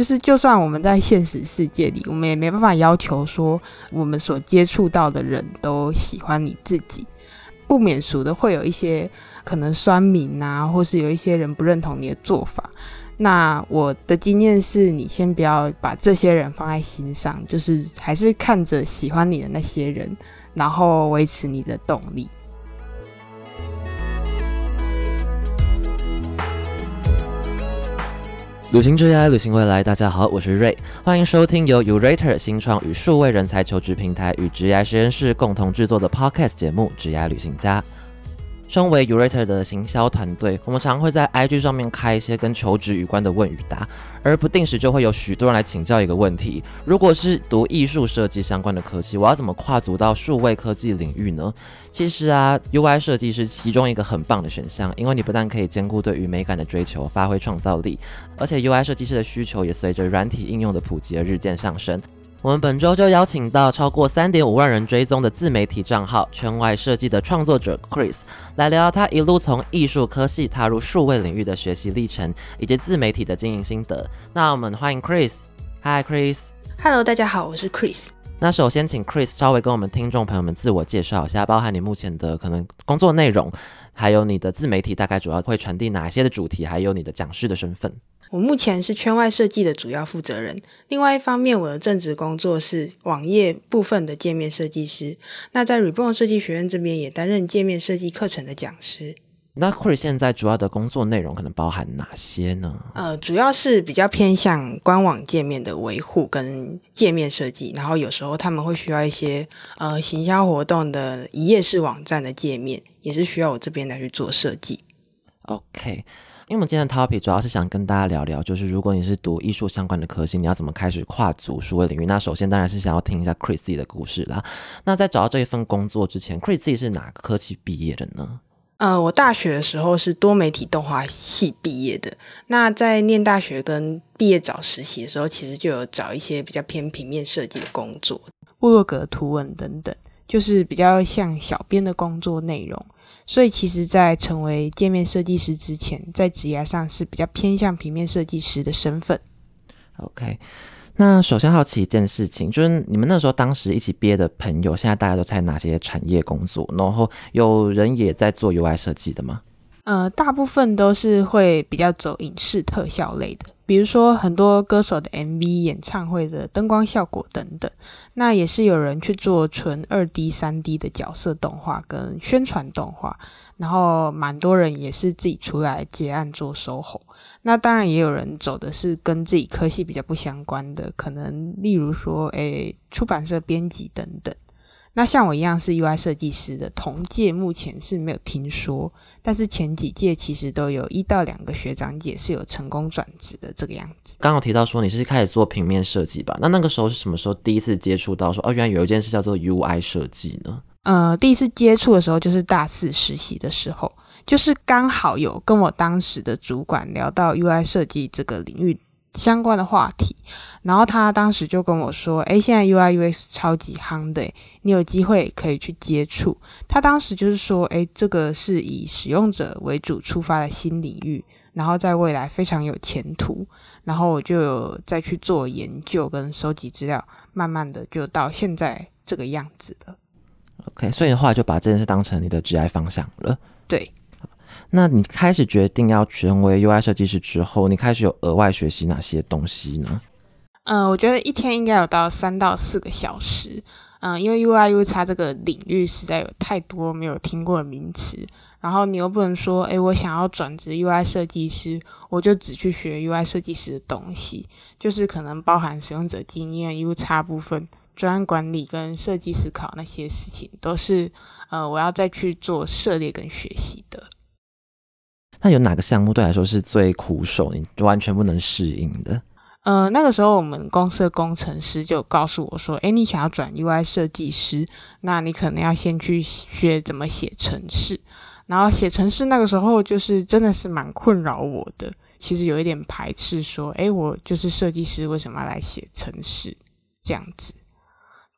就是就算我们在现实世界里，我们也没办法要求说我们所接触到的人都喜欢你自己，不免俗的会有一些可能酸民啊，或是有一些人不认同你的做法。那我的经验是你先不要把这些人放在心上，就是还是看着喜欢你的那些人，然后维持你的动力。旅行之涯，旅行未来。大家好，我是 Ray，，欢迎收听由 Urater 新创与数位人才求职平台与职涯实验室共同制作的 Podcast 节目《职涯旅行家》。身为 Urater 的行销团队，我们常会在 IG 上面开一些跟求职有关的问与答，而不定时就会有许多人来请教一个问题：如果是读艺术设计相关的科技，我要怎么跨足到数位科技领域呢？其实啊，UI 设计是其中一个很棒的选项，因为你不但可以兼顾对于美感的追求，发挥创造力，而且 UI 设计师的需求也随着软体应用的普及而日渐上升。我们本周就邀请到超过三点五万人追踪的自媒体账号“圈外设计”的创作者 Chris 来聊聊他一路从艺术科系踏入数位领域的学习历程，以及自媒体的经营心得。那我们欢迎 Chris。Hi Chris。Hello，大家好，我是 Chris。那首先请 Chris 稍微跟我们听众朋友们自我介绍一下，包含你目前的可能工作内容，还有你的自媒体大概主要会传递哪些的主题，还有你的讲师的身份。我目前是圈外设计的主要负责人，另外一方面，我的正职工作是网页部分的界面设计师。那在 Reborn 设计学院这边也担任界面设计课程的讲师。那 Chris 现在主要的工作内容可能包含哪些呢？呃，主要是比较偏向官网界面的维护跟界面设计，然后有时候他们会需要一些呃行销活动的一页式网站的界面，也是需要我这边来去做设计。OK。因为我们今天的 topic 主要是想跟大家聊聊，就是如果你是读艺术相关的科系，你要怎么开始跨足数位领域？那首先当然是想要听一下 Chris 自己的故事啦。那在找到这一份工作之前，Chris 自己是哪个科系毕业的呢？呃，我大学的时候是多媒体动画系毕业的。那在念大学跟毕业找实习的时候，其实就有找一些比较偏平面设计的工作，部落格图文等等，就是比较像小编的工作内容。所以，其实，在成为界面设计师之前，在职业上是比较偏向平面设计师的身份。OK，那首先好奇一件事情，就是你们那时候当时一起毕业的朋友，现在大家都在哪些产业工作？然后有人也在做 UI 设计的吗？呃，大部分都是会比较走影视特效类的。比如说很多歌手的 MV、演唱会的灯光效果等等，那也是有人去做纯二 D、三 D 的角色动画跟宣传动画，然后蛮多人也是自己出来结案做 SOHO。那当然也有人走的是跟自己科系比较不相关的，可能例如说，诶，出版社编辑等等。那像我一样是 UI 设计师的同届，目前是没有听说。但是前几届其实都有一到两个学长姐是有成功转职的这个样子。刚刚提到说你是开始做平面设计吧？那那个时候是什么时候第一次接触到说哦，原来有一件事叫做 UI 设计呢？呃，第一次接触的时候就是大四实习的时候，就是刚好有跟我当时的主管聊到 UI 设计这个领域。相关的话题，然后他当时就跟我说：“诶，现在 UI UX 超级夯的，你有机会可以去接触。”他当时就是说：“诶，这个是以使用者为主出发的新领域，然后在未来非常有前途。”然后我就有再去做研究跟收集资料，慢慢的就到现在这个样子了。OK，所以的话就把这件事当成你的职业方向了。对。那你开始决定要成为 UI 设计师之后，你开始有额外学习哪些东西呢？嗯，我觉得一天应该有到三到四个小时。嗯，因为 UI UX 这个领域实在有太多没有听过的名词，然后你又不能说，诶，我想要转职 UI 设计师，我就只去学 UI 设计师的东西，就是可能包含使用者经验、UX 部分、专案管理跟设计思考那些事情，都是呃我要再去做涉猎跟学习的。那有哪个项目对来说是最苦手，你完全不能适应的？呃，那个时候我们公司的工程师就告诉我说：“诶，你想要转 UI 设计师，那你可能要先去学怎么写程式。然后写程式那个时候就是真的是蛮困扰我的，其实有一点排斥，说：诶，我就是设计师，为什么要来写程式这样子？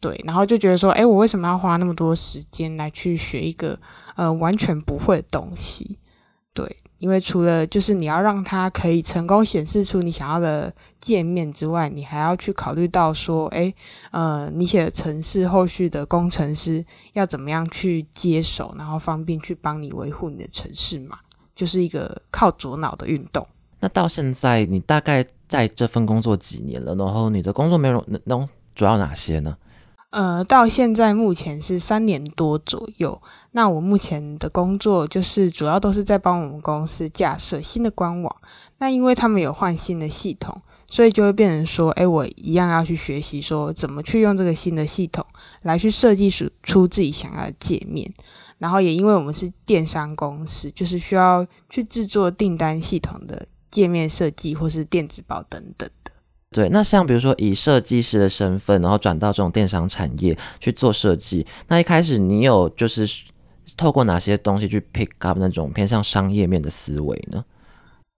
对，然后就觉得说：诶，我为什么要花那么多时间来去学一个呃完全不会的东西？对。”因为除了就是你要让它可以成功显示出你想要的界面之外，你还要去考虑到说，诶，呃，你写的程式后续的工程师要怎么样去接手，然后方便去帮你维护你的程式嘛，就是一个靠左脑的运动。那到现在，你大概在这份工作几年了？然后你的工作内容能主要哪些呢？呃，到现在目前是三年多左右。那我目前的工作就是主要都是在帮我们公司架设新的官网。那因为他们有换新的系统，所以就会变成说，哎，我一样要去学习说怎么去用这个新的系统来去设计出出自己想要的界面。然后也因为我们是电商公司，就是需要去制作订单系统的界面设计或是电子报等等。对，那像比如说以设计师的身份，然后转到这种电商产业去做设计，那一开始你有就是透过哪些东西去 pick up 那种偏向商业面的思维呢？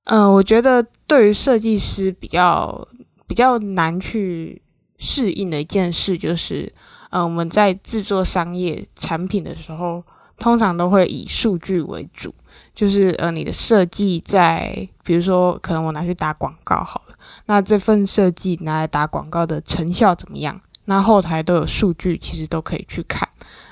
嗯，我觉得对于设计师比较比较难去适应的一件事，就是呃，我们在制作商业产品的时候，通常都会以数据为主，就是呃，你的设计在比如说可能我拿去打广告好了。那这份设计拿来打广告的成效怎么样？那后台都有数据，其实都可以去看。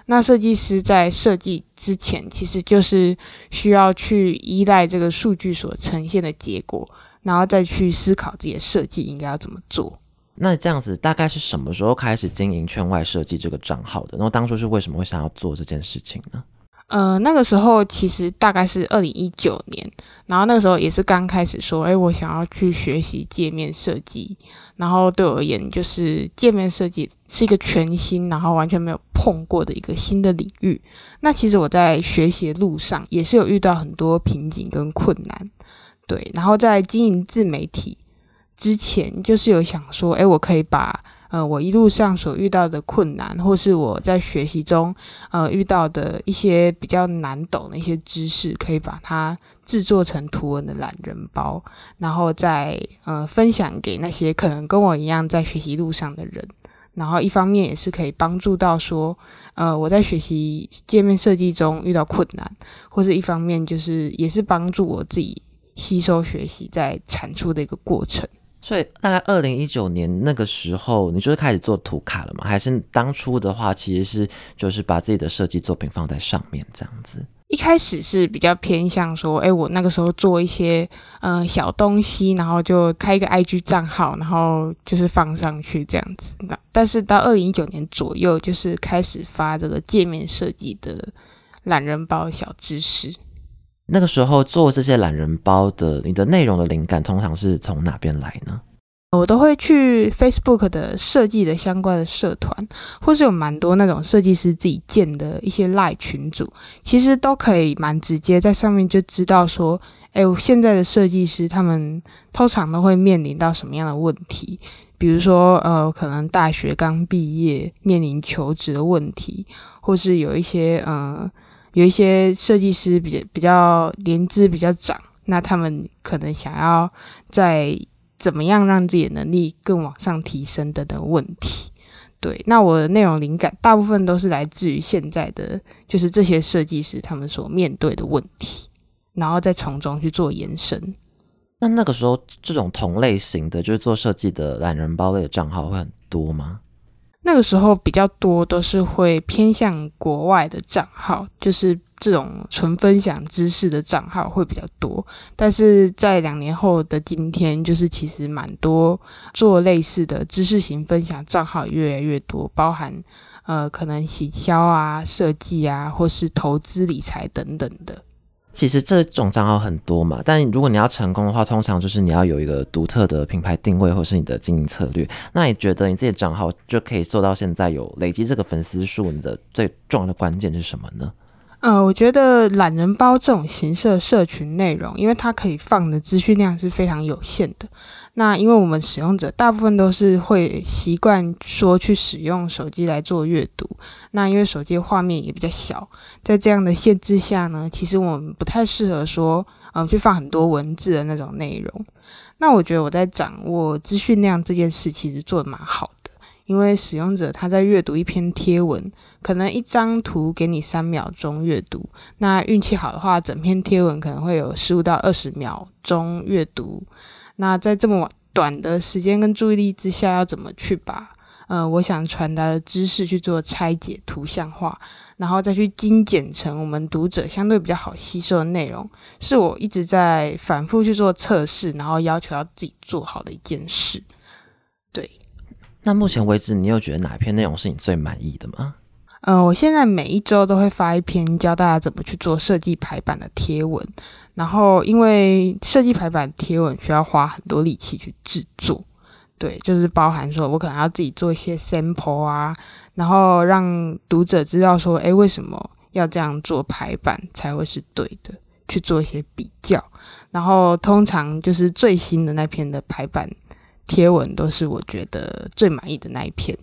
那设计师在设计之前，其实就是需要去依赖这个数据所呈现的结果，然后再去思考自己的设计应该要怎么做。那这样子大概是什么时候开始经营圈外设计这个账号的？然后当初是为什么会想要做这件事情呢？呃，那个时候其实大概是二零一九年，然后那个时候也是刚开始说，哎，我想要去学习界面设计，然后对我而言，就是界面设计是一个全新，然后完全没有碰过的一个新的领域。那其实我在学习的路上也是有遇到很多瓶颈跟困难，对，然后在经营自媒体之前，就是有想说，哎，我可以把。呃，我一路上所遇到的困难，或是我在学习中呃遇到的一些比较难懂的一些知识，可以把它制作成图文的懒人包，然后再呃分享给那些可能跟我一样在学习路上的人。然后一方面也是可以帮助到说，呃，我在学习界面设计中遇到困难，或是一方面就是也是帮助我自己吸收学习在产出的一个过程。所以大概二零一九年那个时候，你就是开始做图卡了吗？还是当初的话，其实是就是把自己的设计作品放在上面这样子？一开始是比较偏向说，哎，我那个时候做一些嗯小东西，然后就开一个 IG 账号，然后就是放上去这样子。那但是到二零一九年左右，就是开始发这个界面设计的懒人包小知识。那个时候做这些懒人包的，你的内容的灵感通常是从哪边来呢？我都会去 Facebook 的设计的相关的社团，或是有蛮多那种设计师自己建的一些赖群组，其实都可以蛮直接在上面就知道说，哎，现在的设计师他们通常都会面临到什么样的问题，比如说呃，可能大学刚毕业面临求职的问题，或是有一些呃。有一些设计师比较比较年资比较长，那他们可能想要在怎么样让自己的能力更往上提升的等问题。对，那我的内容灵感大部分都是来自于现在的，就是这些设计师他们所面对的问题，然后再从中去做延伸。那那个时候，这种同类型的，就是做设计的懒人包类的账号会很多吗？那个时候比较多都是会偏向国外的账号，就是这种纯分享知识的账号会比较多。但是在两年后的今天，就是其实蛮多做类似的知识型分享账号越来越多，包含呃可能行销啊、设计啊，或是投资理财等等的。其实这种账号很多嘛，但如果你要成功的话，通常就是你要有一个独特的品牌定位，或是你的经营策略。那你觉得你自己的账号就可以做到现在有累积这个粉丝数，你的最重要的关键是什么呢？呃，我觉得懒人包这种形式的社群内容，因为它可以放的资讯量是非常有限的。那因为我们使用者大部分都是会习惯说去使用手机来做阅读，那因为手机画面也比较小，在这样的限制下呢，其实我们不太适合说，嗯，去放很多文字的那种内容。那我觉得我在掌握资讯量这件事，其实做的蛮好的。因为使用者他在阅读一篇贴文，可能一张图给你三秒钟阅读，那运气好的话，整篇贴文可能会有十五到二十秒钟阅读。那在这么短的时间跟注意力之下，要怎么去把呃我想传达的知识去做拆解、图像化，然后再去精简成我们读者相对比较好吸收的内容，是我一直在反复去做测试，然后要求要自己做好的一件事。对，那目前为止，你有觉得哪一篇内容是你最满意的吗？嗯，我现在每一周都会发一篇教大家怎么去做设计排版的贴文，然后因为设计排版贴文需要花很多力气去制作，对，就是包含说我可能要自己做一些 sample 啊，然后让读者知道说，诶，为什么要这样做排版才会是对的，去做一些比较，然后通常就是最新的那篇的排版贴文都是我觉得最满意的那一篇。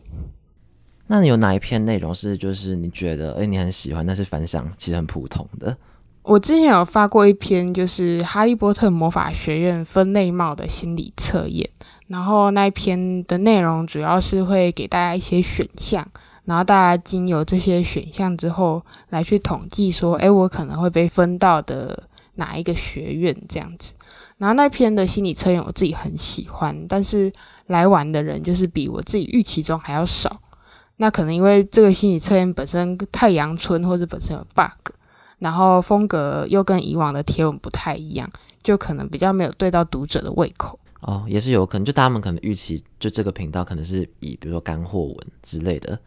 那你有哪一篇内容是就是你觉得诶你很喜欢，但是反响其实很普通的？我之前有发过一篇，就是《哈利波特魔法学院分类帽》的心理测验，然后那一篇的内容主要是会给大家一些选项，然后大家经由这些选项之后来去统计说，诶，我可能会被分到的哪一个学院这样子。然后那篇的心理测验我自己很喜欢，但是来玩的人就是比我自己预期中还要少。那可能因为这个心理测验本身太阳春或者本身有 bug，然后风格又跟以往的贴文不太一样，就可能比较没有对到读者的胃口。哦，也是有可能，就他们可能预期就这个频道可能是以比如说干货文之类的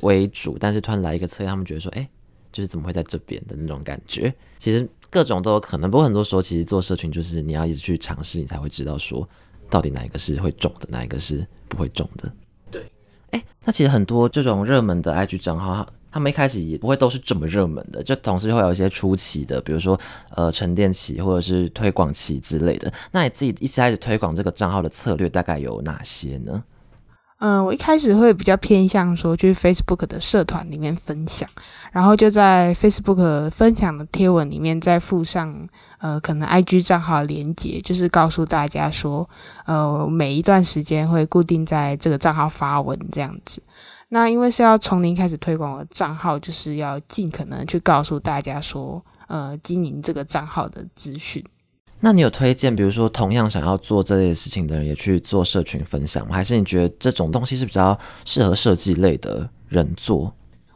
为主，但是突然来一个测验，他们觉得说，哎，就是怎么会在这边的那种感觉。其实各种都有可能，不过很多时候其实做社群就是你要一直去尝试，你才会知道说到底哪一个是会中的，哪一个是不会中的。对哎，那其实很多这种热门的 IG 账号，他们一开始也不会都是这么热门的，就同时会有一些初期的，比如说呃沉淀期或者是推广期之类的。那你自己一开始推广这个账号的策略大概有哪些呢？嗯，我一开始会比较偏向说，去 Facebook 的社团里面分享，然后就在 Facebook 分享的贴文里面再附上，呃，可能 IG 账号连接，就是告诉大家说，呃，每一段时间会固定在这个账号发文这样子。那因为是要从零开始推广的账号，就是要尽可能去告诉大家说，呃，经营这个账号的资讯。那你有推荐，比如说同样想要做这类事情的人，也去做社群分享吗？还是你觉得这种东西是比较适合设计类的人做？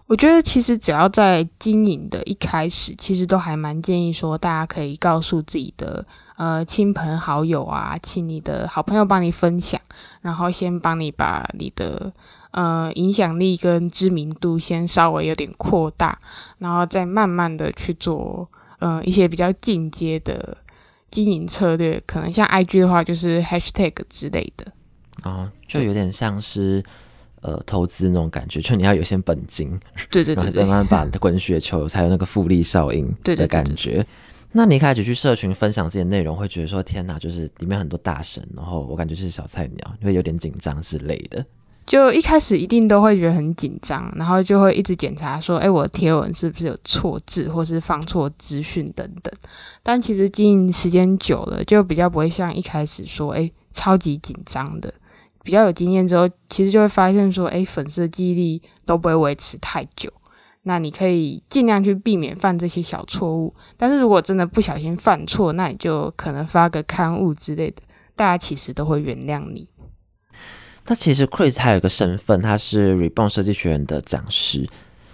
我觉得其实只要在经营的一开始，其实都还蛮建议说，大家可以告诉自己的呃亲朋好友啊，请你的好朋友帮你分享，然后先帮你把你的呃影响力跟知名度先稍微有点扩大，然后再慢慢的去做呃一些比较进阶的。经营策略可能像 IG 的话，就是 Hashtag 之类的，哦，就有点像是呃投资那种感觉，就你要有些本金，对对对，慢慢把滚雪球才有那个复利效应的感觉。那你一开始去社群分享自己的内容，会觉得说天哪，就是里面很多大神，然后我感觉是小菜鸟，会有点紧张之类的。就一开始一定都会觉得很紧张，然后就会一直检查说，哎，我的贴文是不是有错字，或是放错资讯等等。但其实经营时间久了，就比较不会像一开始说，哎，超级紧张的。比较有经验之后，其实就会发现说，哎，粉丝的记忆力都不会维持太久。那你可以尽量去避免犯这些小错误。但是如果真的不小心犯错，那你就可能发个刊物之类的，大家其实都会原谅你。那其实 Chris 还有一个身份，他是 Reborn 设计学院的讲师。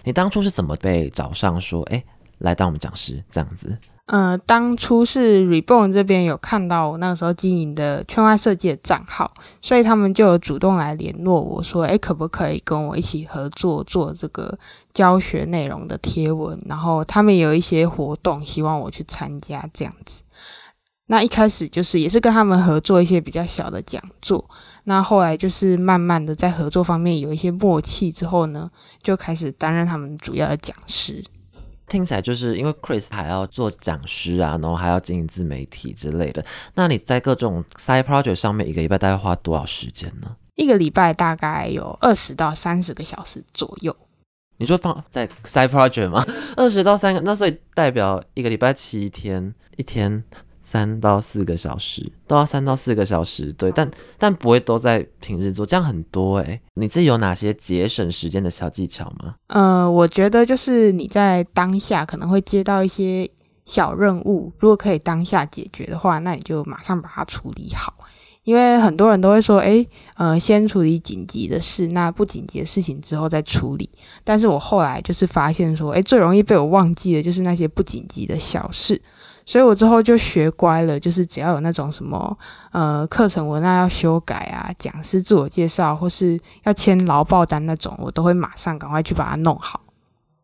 你当初是怎么被找上说，哎，来当我们讲师这样子？呃，当初是 Reborn 这边有看到我那个时候经营的圈外设计的账号，所以他们就有主动来联络我说，哎，可不可以跟我一起合作做这个教学内容的贴文？然后他们有一些活动，希望我去参加这样子。那一开始就是也是跟他们合作一些比较小的讲座，那后来就是慢慢的在合作方面有一些默契之后呢，就开始担任他们主要的讲师。听起来就是因为 Chris 还要做讲师啊，然后还要经营自媒体之类的。那你在各种 side project 上面一个礼拜大概花多少时间呢？一个礼拜大概有二十到三十个小时左右。你说放在 side project 吗？二十到三个，那所以代表一个礼拜七天，一天。三到四个小时，都要三到四个小时，对，但但不会都在平日做，这样很多诶。你自己有哪些节省时间的小技巧吗？呃，我觉得就是你在当下可能会接到一些小任务，如果可以当下解决的话，那你就马上把它处理好。因为很多人都会说，诶，呃，先处理紧急的事，那不紧急的事情之后再处理。但是我后来就是发现说，诶，最容易被我忘记的就是那些不紧急的小事。所以我之后就学乖了，就是只要有那种什么呃课程文案要修改啊，讲师自我介绍或是要签劳报单那种，我都会马上赶快去把它弄好。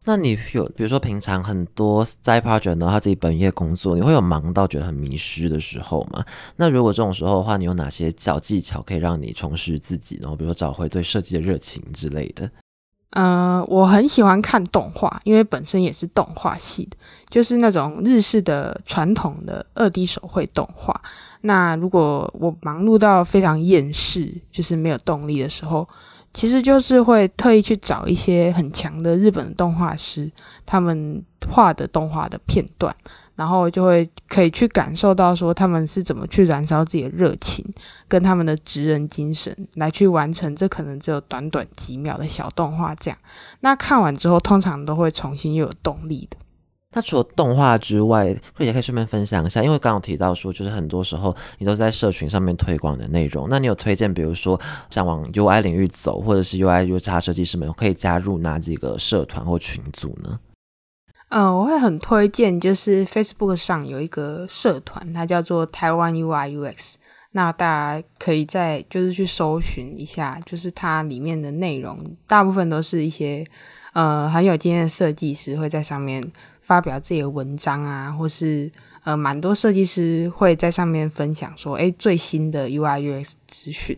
那你有比如说平常很多 side project 呢，他自己本业工作，你会有忙到觉得很迷失的时候吗？那如果这种时候的话，你有哪些小技巧可以让你重拾自己，然后比如说找回对设计的热情之类的？嗯，我很喜欢看动画，因为本身也是动画系的，就是那种日式的传统的二 D 手绘动画。那如果我忙碌到非常厌世，就是没有动力的时候，其实就是会特意去找一些很强的日本动画师，他们画的动画的片段。然后就会可以去感受到说他们是怎么去燃烧自己的热情，跟他们的职人精神来去完成这可能只有短短几秒的小动画。这样，那看完之后通常都会重新又有动力的。那除了动画之外，慧姐可以顺便分享一下，因为刚刚提到说，就是很多时候你都在社群上面推广的内容。那你有推荐，比如说想往 UI 领域走，或者是 UI UX 设计师们可以加入哪几个社团或群组呢？嗯，我会很推荐，就是 Facebook 上有一个社团，它叫做台湾 UI UX。那大家可以在就是去搜寻一下，就是它里面的内容，大部分都是一些呃很有经验的设计师会在上面发表自己的文章啊，或是呃蛮多设计师会在上面分享说，哎，最新的 UI UX 资讯。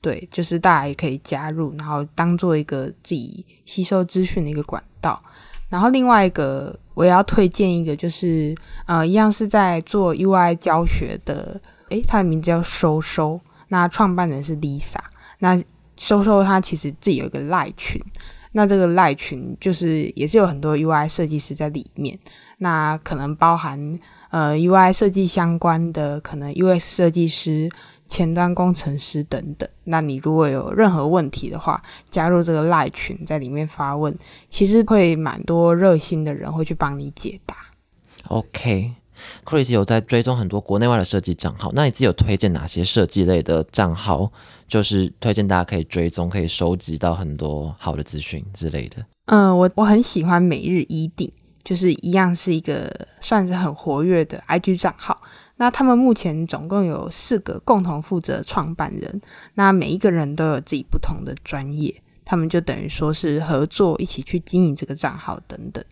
对，就是大家也可以加入，然后当做一个自己吸收资讯的一个管道。然后另外一个我也要推荐一个，就是呃，一样是在做 UI 教学的，诶，他的名字叫收收，那创办人是 Lisa，那收收他其实自己有一个赖群，那这个赖群就是也是有很多 UI 设计师在里面，那可能包含呃 UI 设计相关的，可能 UX 设计师。前端工程师等等，那你如果有任何问题的话，加入这个赖群，在里面发问，其实会蛮多热心的人会去帮你解答。OK，Chris 有在追踪很多国内外的设计账号，那你自己有推荐哪些设计类的账号？就是推荐大家可以追踪，可以收集到很多好的资讯之类的。嗯，我我很喜欢每日一定，就是一样是一个算是很活跃的 IG 账号。那他们目前总共有四个共同负责创办人，那每一个人都有自己不同的专业，他们就等于说是合作一起去经营这个账号等等。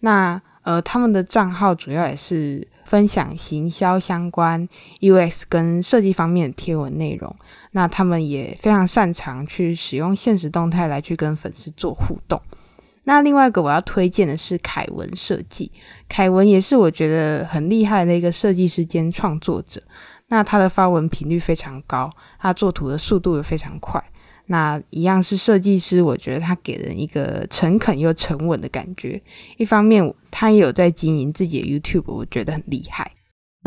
那呃，他们的账号主要也是分享行销相关 UX 跟设计方面的贴文内容。那他们也非常擅长去使用现实动态来去跟粉丝做互动。那另外一个我要推荐的是凯文设计，凯文也是我觉得很厉害的一个设计师兼创作者。那他的发文频率非常高，他做图的速度也非常快。那一样是设计师，我觉得他给人一个诚恳又沉稳的感觉。一方面他也有在经营自己的 YouTube，我觉得很厉害。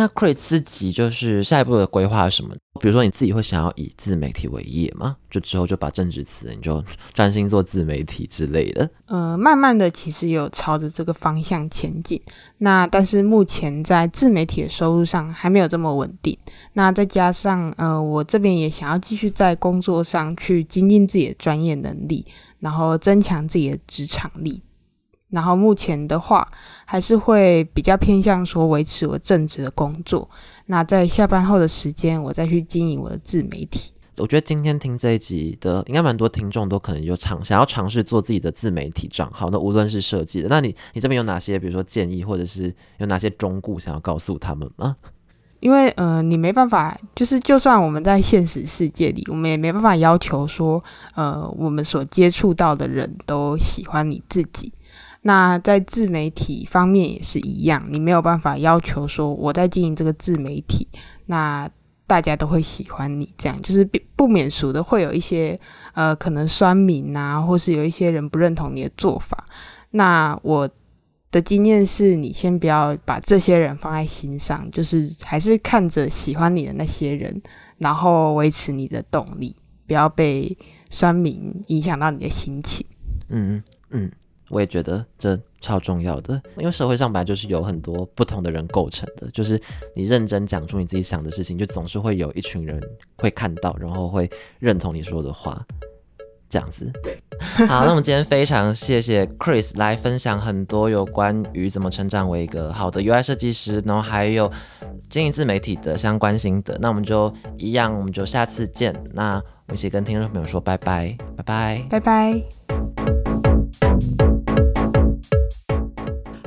那 Chris 自己就是下一步的规划是什么？比如说你自己会想要以自媒体为业吗？就之后就把政治辞，你就专心做自媒体之类的？呃，慢慢的其实有朝着这个方向前进。那但是目前在自媒体的收入上还没有这么稳定。那再加上呃，我这边也想要继续在工作上去精进自己的专业能力，然后增强自己的职场力。然后目前的话，还是会比较偏向说维持我正职的工作。那在下班后的时间，我再去经营我的自媒体。我觉得今天听这一集的，应该蛮多听众都可能有尝想要尝试做自己的自媒体账号。那无论是设计的，那你你这边有哪些，比如说建议，或者是有哪些忠固想要告诉他们吗？因为呃，你没办法，就是就算我们在现实世界里，我们也没办法要求说，呃，我们所接触到的人都喜欢你自己。那在自媒体方面也是一样，你没有办法要求说我在经营这个自媒体，那大家都会喜欢你，这样就是不免俗的会有一些呃可能酸民啊，或是有一些人不认同你的做法。那我的经验是，你先不要把这些人放在心上，就是还是看着喜欢你的那些人，然后维持你的动力，不要被酸民影响到你的心情。嗯嗯，我也觉得这超重要的，因为社会上本来就是有很多不同的人构成的，就是你认真讲出你自己想的事情，就总是会有一群人会看到，然后会认同你说的话。这样子，对，好，那我们今天非常谢谢 Chris 来分享很多有关于怎么成长为一个好的 UI 设计师，然后还有经营自媒体的相关心得。那我们就一样，我们就下次见。那我们一起跟听众朋友说拜拜，拜拜，拜拜。